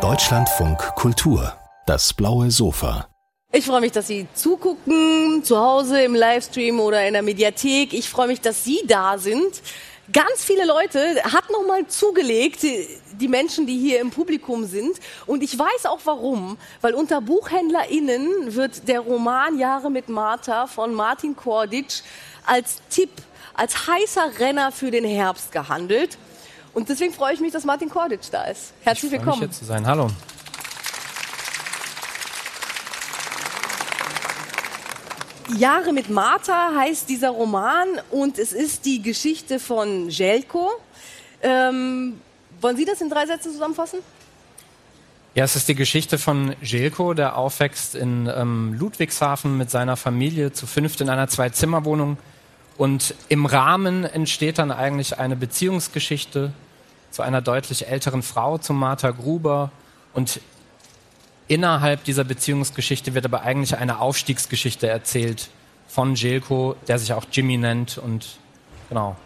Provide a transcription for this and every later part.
Deutschlandfunk Kultur, das blaue Sofa. Ich freue mich, dass Sie zugucken, zu Hause im Livestream oder in der Mediathek. Ich freue mich, dass Sie da sind. Ganz viele Leute hat nochmal zugelegt, die Menschen, die hier im Publikum sind. Und ich weiß auch warum, weil unter BuchhändlerInnen wird der Roman Jahre mit Martha von Martin Korditsch als Tipp, als heißer Renner für den Herbst gehandelt. Und deswegen freue ich mich, dass Martin Korditsch da ist. Herzlich ich willkommen. Mich hier zu sein. Hallo. Jahre mit Martha heißt dieser Roman und es ist die Geschichte von Jelko. Ähm, wollen Sie das in drei Sätzen zusammenfassen? Ja, es ist die Geschichte von Jelko, der aufwächst in ähm, Ludwigshafen mit seiner Familie zu fünft in einer Zwei-Zimmer-Wohnung. Und im Rahmen entsteht dann eigentlich eine Beziehungsgeschichte zu einer deutlich älteren Frau, zu Martha Gruber. Und innerhalb dieser Beziehungsgeschichte wird aber eigentlich eine Aufstiegsgeschichte erzählt von Jelko, der sich auch Jimmy nennt und genau.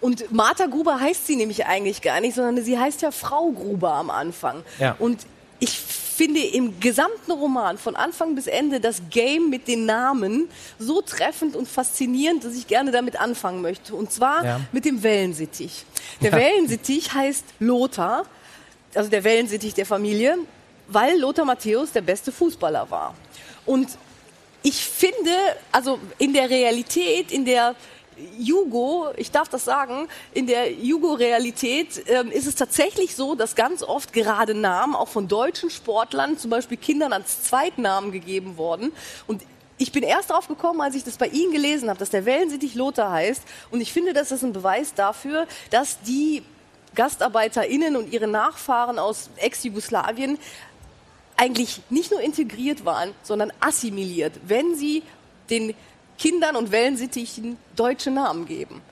Und Martha Gruber heißt sie nämlich eigentlich gar nicht, sondern sie heißt ja Frau Gruber am Anfang. Ja. Und finde im gesamten Roman von Anfang bis Ende das Game mit den Namen so treffend und faszinierend, dass ich gerne damit anfangen möchte. Und zwar Ja. mit dem Wellensittich. Der Ja. Wellensittich heißt Lothar, also der Wellensittich der Familie, weil Lothar Matthäus der beste Fußballer war. Und ich finde, also in der Realität, in der Jugo, ich darf das sagen, in der Jugo-Realität ähm, ist es tatsächlich so, dass ganz oft gerade Namen auch von deutschen Sportlern, zum Beispiel Kindern als Zweitnamen gegeben wurden. Und ich bin erst drauf gekommen, als ich das bei Ihnen gelesen habe, dass der Wellensittich Lothar heißt. Und ich finde, das ist ein Beweis dafür, dass die GastarbeiterInnen und ihre Nachfahren aus Ex-Jugoslawien eigentlich nicht nur integriert waren, sondern assimiliert, wenn sie den Kindern und Wellensittichen deutsche Namen geben.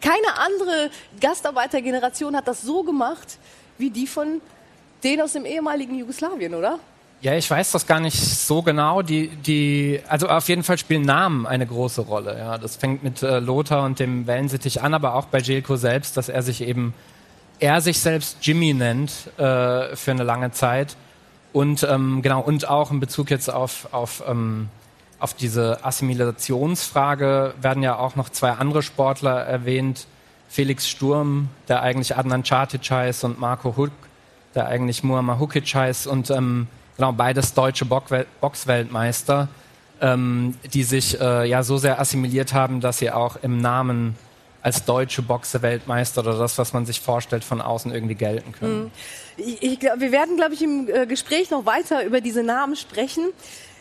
Keine andere Gastarbeitergeneration hat das so gemacht wie die von denen aus dem ehemaligen Jugoslawien, oder? Ja, ich weiß das gar nicht so genau. Die, die, also auf jeden Fall spielen Namen eine große Rolle. Ja, das fängt mit äh, Lothar und dem Wellensittich an, aber auch bei Jelko selbst, dass er sich eben, er sich selbst Jimmy nennt äh, für eine lange Zeit und ähm, genau und auch in Bezug jetzt auf auf ähm, auf diese Assimilationsfrage werden ja auch noch zwei andere Sportler erwähnt. Felix Sturm, der eigentlich Adnan Čatic heißt, und Marco Huck, der eigentlich Muammar Hukic heißt und ähm, genau beides deutsche Boxwel- Boxweltmeister, ähm, die sich äh, ja so sehr assimiliert haben, dass sie auch im Namen als deutsche Boxe-Weltmeister oder das, was man sich vorstellt, von außen irgendwie gelten können. Ich, ich, glaub, wir werden, glaube ich, im äh, Gespräch noch weiter über diese Namen sprechen.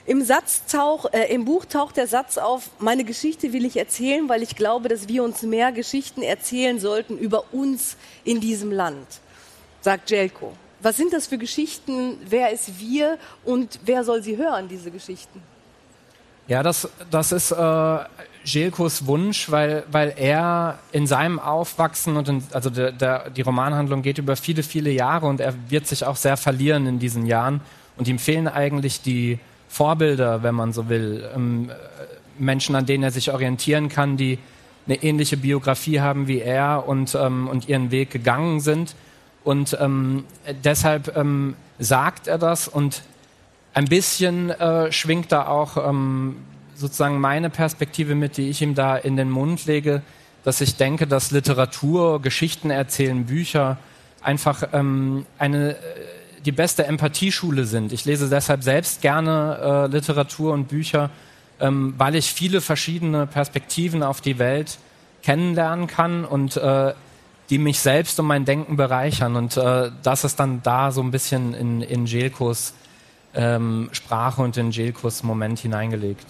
Im, Satz tauch, äh, Im Buch taucht der Satz auf, meine Geschichte will ich erzählen, weil ich glaube, dass wir uns mehr Geschichten erzählen sollten über uns in diesem Land, sagt Jelko. Was sind das für Geschichten? Wer ist wir und wer soll sie hören, diese Geschichten? Ja, das, das ist äh, Jelkos Wunsch, weil, weil er in seinem Aufwachsen und in, also der, der, die Romanhandlung geht über viele, viele Jahre und er wird sich auch sehr verlieren in diesen Jahren und ihm fehlen eigentlich die Vorbilder, wenn man so will, ähm, äh, Menschen, an denen er sich orientieren kann, die eine ähnliche Biografie haben wie er und, ähm, und ihren Weg gegangen sind. Und ähm, deshalb ähm, sagt er das und ein bisschen äh, schwingt da auch ähm, sozusagen meine Perspektive mit, die ich ihm da in den Mund lege, dass ich denke, dass Literatur, Geschichten erzählen, Bücher einfach ähm, eine äh, die beste Empathieschule sind. Ich lese deshalb selbst gerne äh, Literatur und Bücher, ähm, weil ich viele verschiedene Perspektiven auf die Welt kennenlernen kann und äh, die mich selbst und mein Denken bereichern. Und äh, das ist dann da so ein bisschen in, in Jelkos ähm, Sprache und in Jelkos Moment hineingelegt.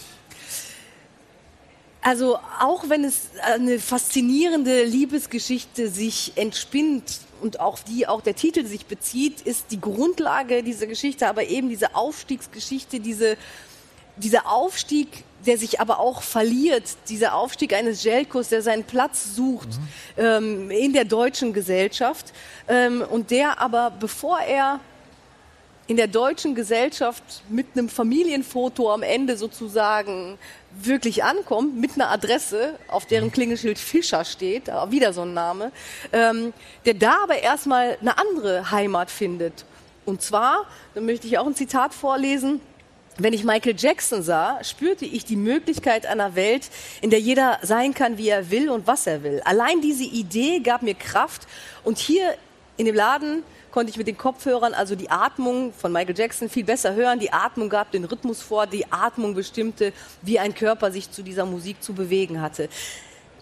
Also auch wenn es eine faszinierende Liebesgeschichte sich entspinnt und auf die auch der Titel sich bezieht, ist die Grundlage dieser Geschichte aber eben diese Aufstiegsgeschichte, diese, dieser Aufstieg, der sich aber auch verliert, dieser Aufstieg eines Jelkos, der seinen Platz sucht ähm, in der deutschen Gesellschaft ähm, und der aber, bevor er in der deutschen Gesellschaft mit einem Familienfoto am Ende sozusagen wirklich ankommt, mit einer Adresse, auf deren Klingelschild Fischer steht, wieder so ein Name, ähm, der da aber erstmal eine andere Heimat findet. Und zwar, da möchte ich auch ein Zitat vorlesen, wenn ich Michael Jackson sah, spürte ich die Möglichkeit einer Welt, in der jeder sein kann, wie er will und was er will. Allein diese Idee gab mir Kraft und hier in dem Laden konnte ich mit den Kopfhörern also die Atmung von Michael Jackson viel besser hören. Die Atmung gab den Rhythmus vor, die Atmung bestimmte, wie ein Körper sich zu dieser Musik zu bewegen hatte.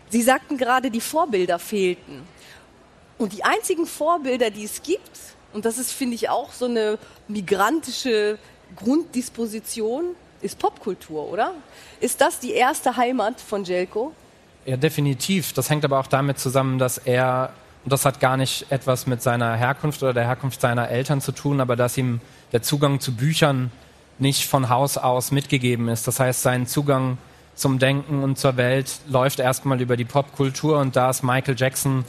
Sie sagten gerade, die Vorbilder fehlten. Und die einzigen Vorbilder, die es gibt, und das ist, finde ich, auch so eine migrantische Grunddisposition, ist Popkultur, oder? Ist das die erste Heimat von Jelko? Ja, definitiv. Das hängt aber auch damit zusammen, dass er das hat gar nicht etwas mit seiner Herkunft oder der Herkunft seiner Eltern zu tun, aber dass ihm der Zugang zu Büchern nicht von Haus aus mitgegeben ist. Das heißt, sein Zugang zum Denken und zur Welt läuft erstmal über die Popkultur und da ist Michael Jackson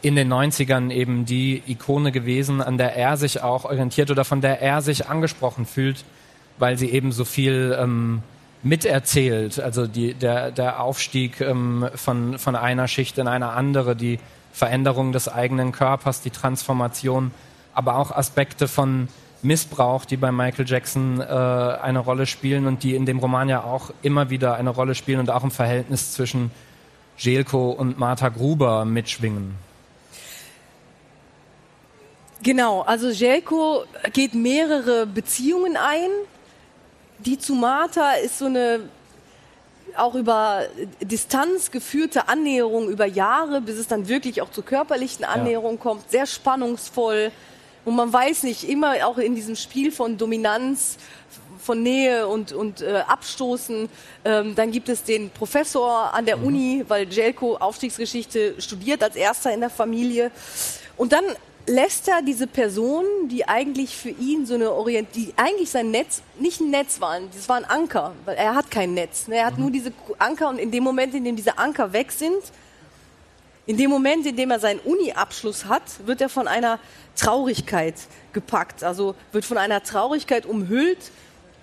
in den 90ern eben die Ikone gewesen, an der er sich auch orientiert oder von der er sich angesprochen fühlt, weil sie eben so viel ähm, miterzählt. Also die, der, der Aufstieg ähm, von, von einer Schicht in eine andere, die Veränderung des eigenen Körpers, die Transformation, aber auch Aspekte von Missbrauch, die bei Michael Jackson äh, eine Rolle spielen und die in dem Roman ja auch immer wieder eine Rolle spielen und auch im Verhältnis zwischen Jelko und Martha Gruber mitschwingen. Genau, also Jelko geht mehrere Beziehungen ein. Die zu Martha ist so eine auch über Distanz geführte Annäherung über Jahre, bis es dann wirklich auch zur körperlichen Annäherung ja. kommt, sehr spannungsvoll. Und man weiß nicht, immer auch in diesem Spiel von Dominanz, von Nähe und, und äh, Abstoßen. Ähm, dann gibt es den Professor an der mhm. Uni, weil Jelko Aufstiegsgeschichte studiert als erster in der Familie. Und dann lässt er diese Person, die eigentlich für ihn so eine Orient, die eigentlich sein Netz, nicht ein Netz waren, das war ein Anker, weil er hat kein Netz. Ne? Er hat mhm. nur diese Anker und in dem Moment, in dem diese Anker weg sind, in dem Moment, in dem er seinen Uni-Abschluss hat, wird er von einer Traurigkeit gepackt, also wird von einer Traurigkeit umhüllt.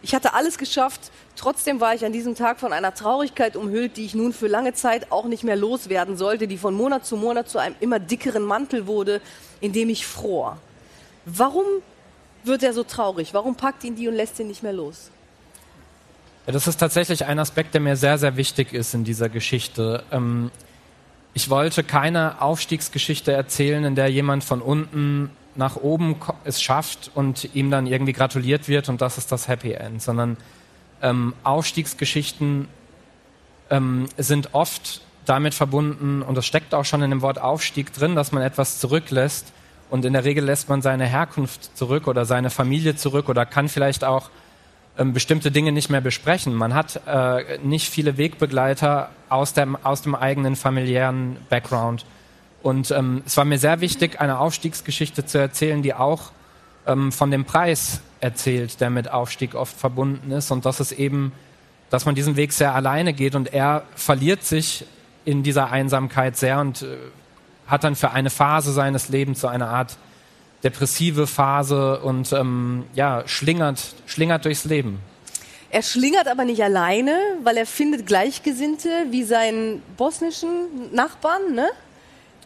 Ich hatte alles geschafft, trotzdem war ich an diesem Tag von einer Traurigkeit umhüllt, die ich nun für lange Zeit auch nicht mehr loswerden sollte, die von Monat zu Monat zu einem immer dickeren Mantel wurde, in dem ich fror. Warum wird er so traurig? Warum packt ihn die und lässt ihn nicht mehr los? Ja, das ist tatsächlich ein Aspekt, der mir sehr, sehr wichtig ist in dieser Geschichte. Ähm, ich wollte keine Aufstiegsgeschichte erzählen, in der jemand von unten nach oben es schafft und ihm dann irgendwie gratuliert wird und das ist das Happy End, sondern ähm, Aufstiegsgeschichten ähm, sind oft damit verbunden, und das steckt auch schon in dem Wort Aufstieg drin, dass man etwas zurücklässt. Und in der Regel lässt man seine Herkunft zurück oder seine Familie zurück oder kann vielleicht auch ähm, bestimmte Dinge nicht mehr besprechen. Man hat äh, nicht viele Wegbegleiter aus dem, aus dem eigenen familiären Background. Und ähm, es war mir sehr wichtig, eine Aufstiegsgeschichte zu erzählen, die auch ähm, von dem Preis erzählt, der mit Aufstieg oft verbunden ist. Und das ist eben, dass man diesen Weg sehr alleine geht und er verliert sich in dieser Einsamkeit sehr und äh, hat dann für eine Phase seines Lebens so eine Art depressive Phase und ähm, ja, schlingert, schlingert durchs Leben. Er schlingert aber nicht alleine, weil er findet Gleichgesinnte wie seinen bosnischen Nachbarn ne?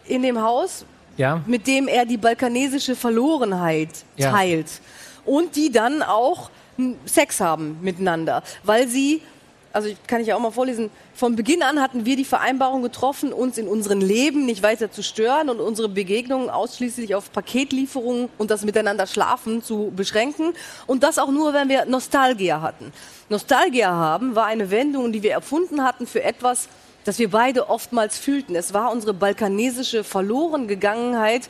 In dem Haus, ja. mit dem er die balkanesische Verlorenheit ja. teilt. Und die dann auch Sex haben miteinander, weil sie also kann ich ja auch mal vorlesen, von Beginn an hatten wir die Vereinbarung getroffen, uns in unserem Leben nicht weiter zu stören und unsere Begegnungen ausschließlich auf Paketlieferungen und das Miteinander schlafen zu beschränken. Und das auch nur, wenn wir Nostalgia hatten. Nostalgia haben war eine Wendung, die wir erfunden hatten für etwas, das wir beide oftmals fühlten. Es war unsere balkanesische Verlorengegangenheit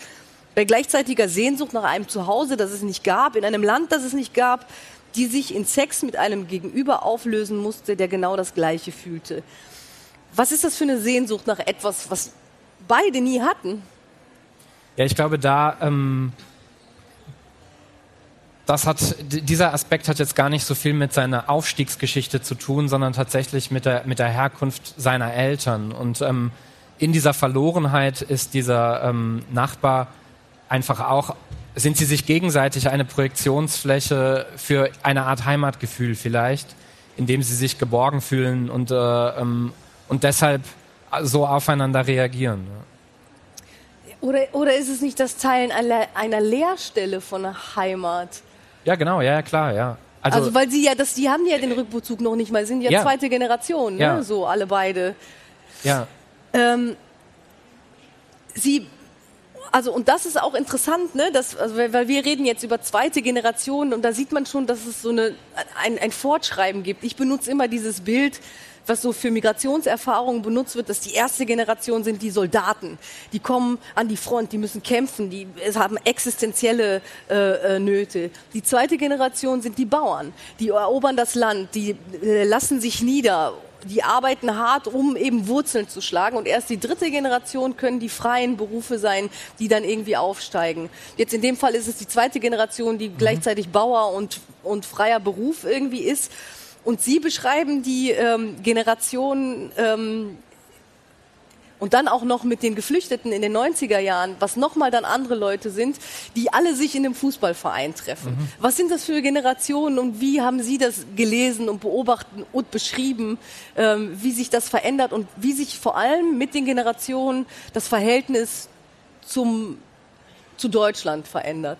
bei gleichzeitiger Sehnsucht nach einem Zuhause, das es nicht gab, in einem Land, das es nicht gab, die sich in Sex mit einem Gegenüber auflösen musste, der genau das Gleiche fühlte. Was ist das für eine Sehnsucht nach etwas, was beide nie hatten? Ja, ich glaube, da ähm, das hat dieser Aspekt hat jetzt gar nicht so viel mit seiner Aufstiegsgeschichte zu tun, sondern tatsächlich mit der mit der Herkunft seiner Eltern. Und ähm, in dieser Verlorenheit ist dieser ähm, Nachbar einfach auch sind sie sich gegenseitig eine Projektionsfläche für eine Art Heimatgefühl vielleicht, in dem sie sich geborgen fühlen und, äh, ähm, und deshalb so aufeinander reagieren. Oder, oder ist es nicht das Teilen einer, einer Leerstelle von einer Heimat? Ja, genau, ja, klar, ja. Also, also, weil sie ja, das, die haben ja den Rückbezug noch nicht mal, sind ja, ja. zweite Generation, ne? ja. so alle beide. Ja. Ähm, sie also und das ist auch interessant, ne? Das, also, weil wir reden jetzt über zweite Generation und da sieht man schon, dass es so eine, ein, ein Fortschreiben gibt. Ich benutze immer dieses Bild, was so für Migrationserfahrungen benutzt wird, dass die erste Generation sind die Soldaten. Die kommen an die Front, die müssen kämpfen, die haben existenzielle äh, äh, Nöte. Die zweite Generation sind die Bauern. Die erobern das Land, die äh, lassen sich nieder die arbeiten hart, um eben Wurzeln zu schlagen. Und erst die dritte Generation können die freien Berufe sein, die dann irgendwie aufsteigen. Jetzt in dem Fall ist es die zweite Generation, die mhm. gleichzeitig Bauer und, und freier Beruf irgendwie ist. Und Sie beschreiben die ähm, Generation ähm, und dann auch noch mit den Geflüchteten in den 90er Jahren, was nochmal dann andere Leute sind, die alle sich in einem Fußballverein treffen. Mhm. Was sind das für Generationen und wie haben Sie das gelesen und beobachtet und beschrieben, ähm, wie sich das verändert und wie sich vor allem mit den Generationen das Verhältnis zum, zu Deutschland verändert?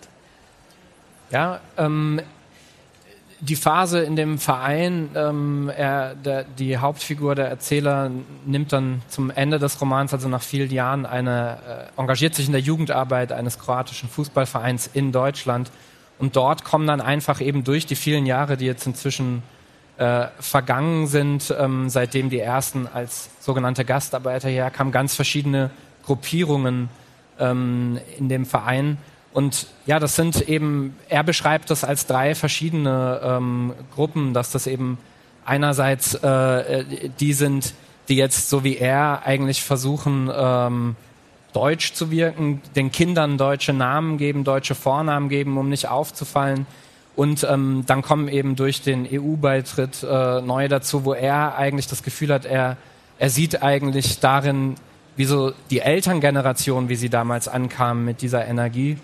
Ja, ähm, die Phase in dem Verein, ähm, er, der, die Hauptfigur, der Erzähler, nimmt dann zum Ende des Romans, also nach vielen Jahren, eine, äh, engagiert sich in der Jugendarbeit eines kroatischen Fußballvereins in Deutschland. Und dort kommen dann einfach eben durch die vielen Jahre, die jetzt inzwischen äh, vergangen sind, ähm, seitdem die ersten als sogenannte Gastarbeiter herkamen, ganz verschiedene Gruppierungen ähm, in dem Verein. Und ja, das sind eben, er beschreibt das als drei verschiedene ähm, Gruppen, dass das eben einerseits äh, die sind, die jetzt so wie er eigentlich versuchen, ähm, deutsch zu wirken, den Kindern deutsche Namen geben, deutsche Vornamen geben, um nicht aufzufallen. Und ähm, dann kommen eben durch den EU-Beitritt äh, neue dazu, wo er eigentlich das Gefühl hat, er, er sieht eigentlich darin, wie so die Elterngeneration, wie sie damals ankamen mit dieser Energie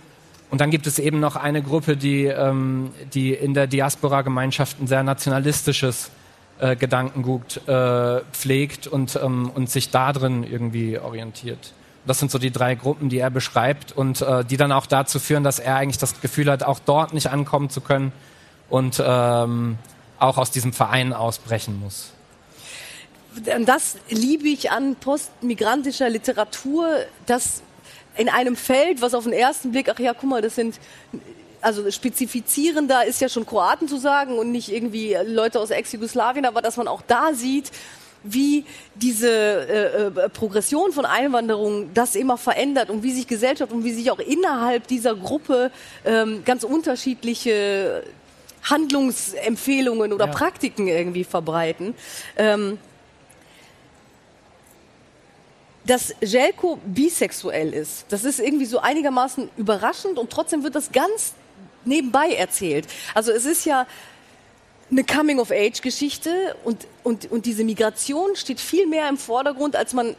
und dann gibt es eben noch eine Gruppe, die, ähm, die in der Diaspora-Gemeinschaft ein sehr nationalistisches äh, Gedankengut äh, pflegt und, ähm, und sich darin irgendwie orientiert. Das sind so die drei Gruppen, die er beschreibt und äh, die dann auch dazu führen, dass er eigentlich das Gefühl hat, auch dort nicht ankommen zu können und ähm, auch aus diesem Verein ausbrechen muss. Das liebe ich an postmigrantischer Literatur, dass in einem Feld, was auf den ersten Blick, ach ja, guck mal, das sind also spezifizierender ist ja schon Kroaten zu sagen und nicht irgendwie Leute aus Ex-Jugoslawien, aber dass man auch da sieht, wie diese äh, äh, Progression von Einwanderung das immer verändert und wie sich Gesellschaft und wie sich auch innerhalb dieser Gruppe ähm, ganz unterschiedliche Handlungsempfehlungen oder ja. Praktiken irgendwie verbreiten. Ähm, dass Jelko bisexuell ist. Das ist irgendwie so einigermaßen überraschend und trotzdem wird das ganz nebenbei erzählt. Also es ist ja eine Coming-of-Age-Geschichte und, und, und diese Migration steht viel mehr im Vordergrund, als man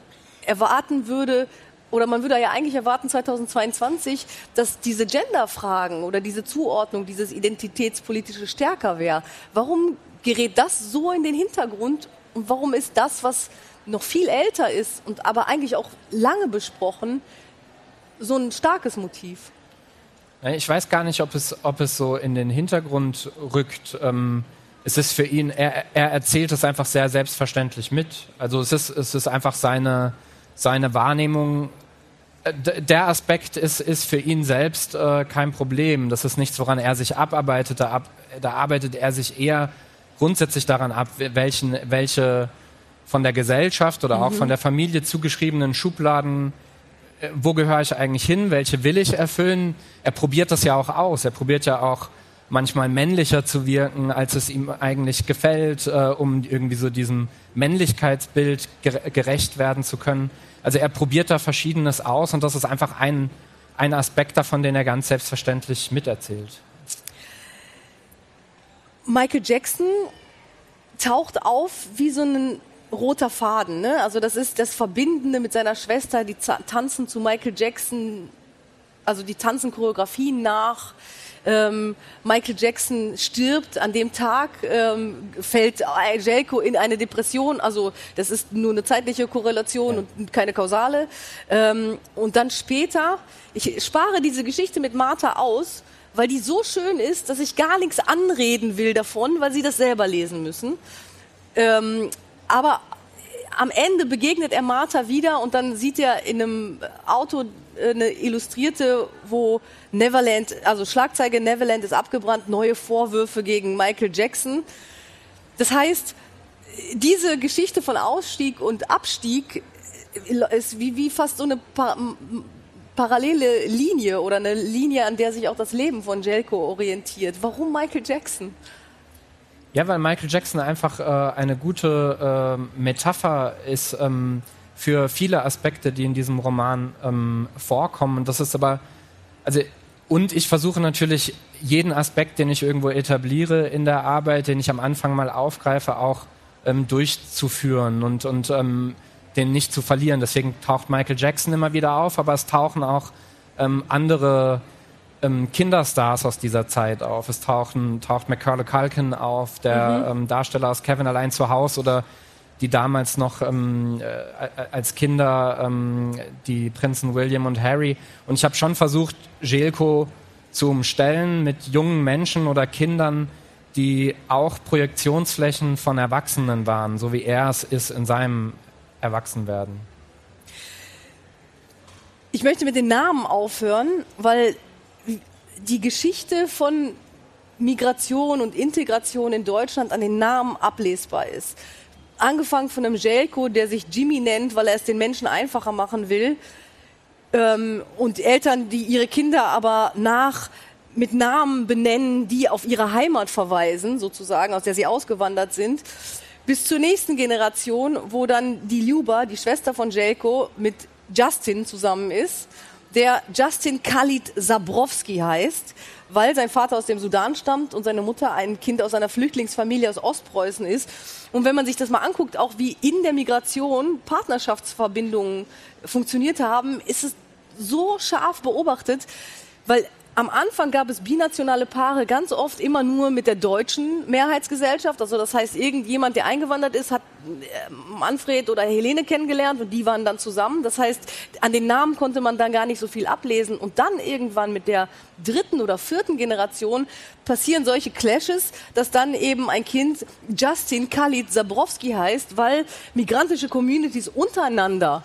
erwarten würde, oder man würde ja eigentlich erwarten 2022, dass diese Gender-Fragen oder diese Zuordnung, dieses identitätspolitische stärker wäre. Warum gerät das so in den Hintergrund und warum ist das, was noch viel älter ist und aber eigentlich auch lange besprochen, so ein starkes Motiv. Ich weiß gar nicht, ob es, ob es so in den Hintergrund rückt. Ähm, es ist für ihn, er, er erzählt es einfach sehr selbstverständlich mit. Also es ist, es ist einfach seine, seine Wahrnehmung. Äh, der Aspekt ist, ist für ihn selbst äh, kein Problem. Das ist nichts, woran er sich abarbeitet. Da, ab, da arbeitet er sich eher grundsätzlich daran ab, welchen, welche von der Gesellschaft oder auch von mhm. der Familie zugeschriebenen Schubladen, äh, wo gehöre ich eigentlich hin, welche will ich erfüllen. Er probiert das ja auch aus. Er probiert ja auch manchmal männlicher zu wirken, als es ihm eigentlich gefällt, äh, um irgendwie so diesem Männlichkeitsbild gerecht werden zu können. Also er probiert da Verschiedenes aus und das ist einfach ein, ein Aspekt davon, den er ganz selbstverständlich miterzählt. Michael Jackson taucht auf wie so ein roter Faden. Ne? Also das ist das Verbindende mit seiner Schwester, die tanzen zu Michael Jackson also die tanzen Choreografien nach. Ähm, Michael Jackson stirbt an dem Tag, ähm, fällt Jelko in eine Depression. Also das ist nur eine zeitliche Korrelation ja. und keine kausale. Ähm, und dann später, ich spare diese Geschichte mit Martha aus, weil die so schön ist, dass ich gar nichts anreden will davon, weil sie das selber lesen müssen. Ähm, aber am Ende begegnet er Martha wieder und dann sieht er in einem Auto äh, eine Illustrierte, wo Neverland, also Schlagzeige Neverland ist abgebrannt, neue Vorwürfe gegen Michael Jackson. Das heißt, diese Geschichte von Ausstieg und Abstieg ist wie, wie fast so eine pa parallele Linie oder eine Linie, an der sich auch das Leben von Jelko orientiert. Warum Michael Jackson? Ja, weil Michael Jackson einfach äh, eine gute äh, Metapher ist ähm, für viele Aspekte, die in diesem Roman ähm, vorkommen. Das ist aber, also, und ich versuche natürlich jeden Aspekt, den ich irgendwo etabliere in der Arbeit, den ich am Anfang mal aufgreife, auch ähm, durchzuführen und, und ähm, den nicht zu verlieren. Deswegen taucht Michael Jackson immer wieder auf, aber es tauchen auch ähm, andere ähm, Kinderstars aus dieser Zeit auf. Es tauchen, taucht Macaulay Culkin auf, der mhm. ähm, Darsteller aus Kevin allein zu Hause oder die damals noch ähm, äh, als Kinder ähm, die Prinzen William und Harry. Und ich habe schon versucht, Jelko zu umstellen mit jungen Menschen oder Kindern, die auch Projektionsflächen von Erwachsenen waren, so wie er es ist in seinem Erwachsenwerden. Ich möchte mit den Namen aufhören, weil die Geschichte von Migration und Integration in Deutschland an den Namen ablesbar ist. Angefangen von einem Jelko, der sich Jimmy nennt, weil er es den Menschen einfacher machen will. Ähm, und Eltern, die ihre Kinder aber nach mit Namen benennen, die auf ihre Heimat verweisen, sozusagen, aus der sie ausgewandert sind. Bis zur nächsten Generation, wo dann die Luba, die Schwester von Jelko, mit Justin zusammen ist der Justin Khalid Sabrowski heißt, weil sein Vater aus dem Sudan stammt und seine Mutter ein Kind aus einer Flüchtlingsfamilie aus Ostpreußen ist. Und wenn man sich das mal anguckt, auch wie in der Migration Partnerschaftsverbindungen funktioniert haben, ist es so scharf beobachtet, weil am Anfang gab es binationale Paare ganz oft immer nur mit der deutschen Mehrheitsgesellschaft. Also das heißt, irgendjemand, der eingewandert ist, hat äh, Manfred oder Helene kennengelernt und die waren dann zusammen. Das heißt, an den Namen konnte man dann gar nicht so viel ablesen. Und dann irgendwann mit der dritten oder vierten Generation passieren solche Clashes, dass dann eben ein Kind Justin Khalid Zabrowski heißt, weil migrantische Communities untereinander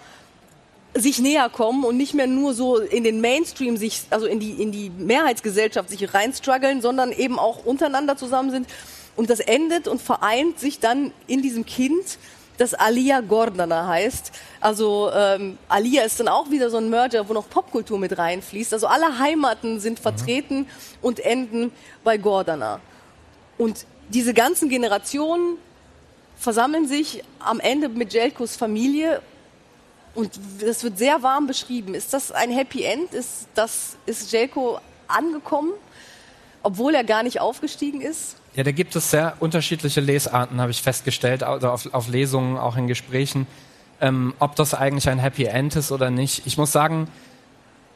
sich näher kommen und nicht mehr nur so in den Mainstream sich, also in die, in die Mehrheitsgesellschaft sich reinstruggeln, sondern eben auch untereinander zusammen sind. Und das endet und vereint sich dann in diesem Kind, das Alia Gordana heißt. Also ähm, Alia ist dann auch wieder so ein Merger, wo noch Popkultur mit reinfließt. Also alle Heimaten sind vertreten mhm. und enden bei Gordana. Und diese ganzen Generationen versammeln sich am Ende mit Jelkos Familie und das wird sehr warm beschrieben. Ist das ein Happy End? Ist, das, ist Jelko angekommen, obwohl er gar nicht aufgestiegen ist? Ja, da gibt es sehr unterschiedliche Lesarten, habe ich festgestellt, also auf, auf Lesungen, auch in Gesprächen, ähm, ob das eigentlich ein Happy End ist oder nicht. Ich muss sagen,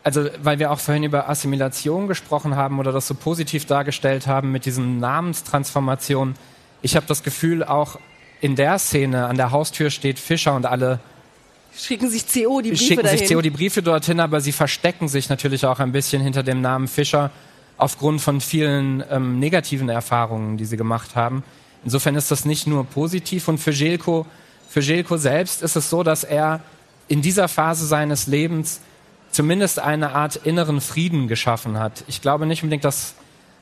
also weil wir auch vorhin über Assimilation gesprochen haben oder das so positiv dargestellt haben mit diesen Namenstransformationen, ich habe das Gefühl, auch in der Szene an der Haustür steht Fischer und alle schicken sich CO die Briefe schicken dahin. sich CO die Briefe dorthin, aber sie verstecken sich natürlich auch ein bisschen hinter dem Namen Fischer aufgrund von vielen ähm, negativen Erfahrungen, die sie gemacht haben. Insofern ist das nicht nur positiv und für Jelko, für Jelko selbst ist es so, dass er in dieser Phase seines Lebens zumindest eine Art inneren Frieden geschaffen hat. Ich glaube nicht unbedingt, dass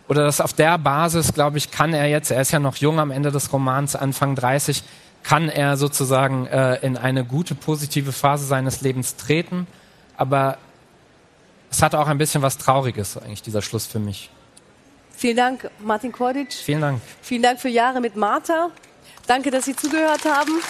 oder dass auf der Basis, glaube ich, kann er jetzt, er ist ja noch jung am Ende des Romans, Anfang 30, kann er sozusagen äh, in eine gute, positive Phase seines Lebens treten. Aber es hat auch ein bisschen was Trauriges, eigentlich, dieser Schluss für mich. Vielen Dank, Martin Kordic. Vielen Dank. Vielen Dank für Jahre mit Martha. Danke, dass Sie zugehört haben.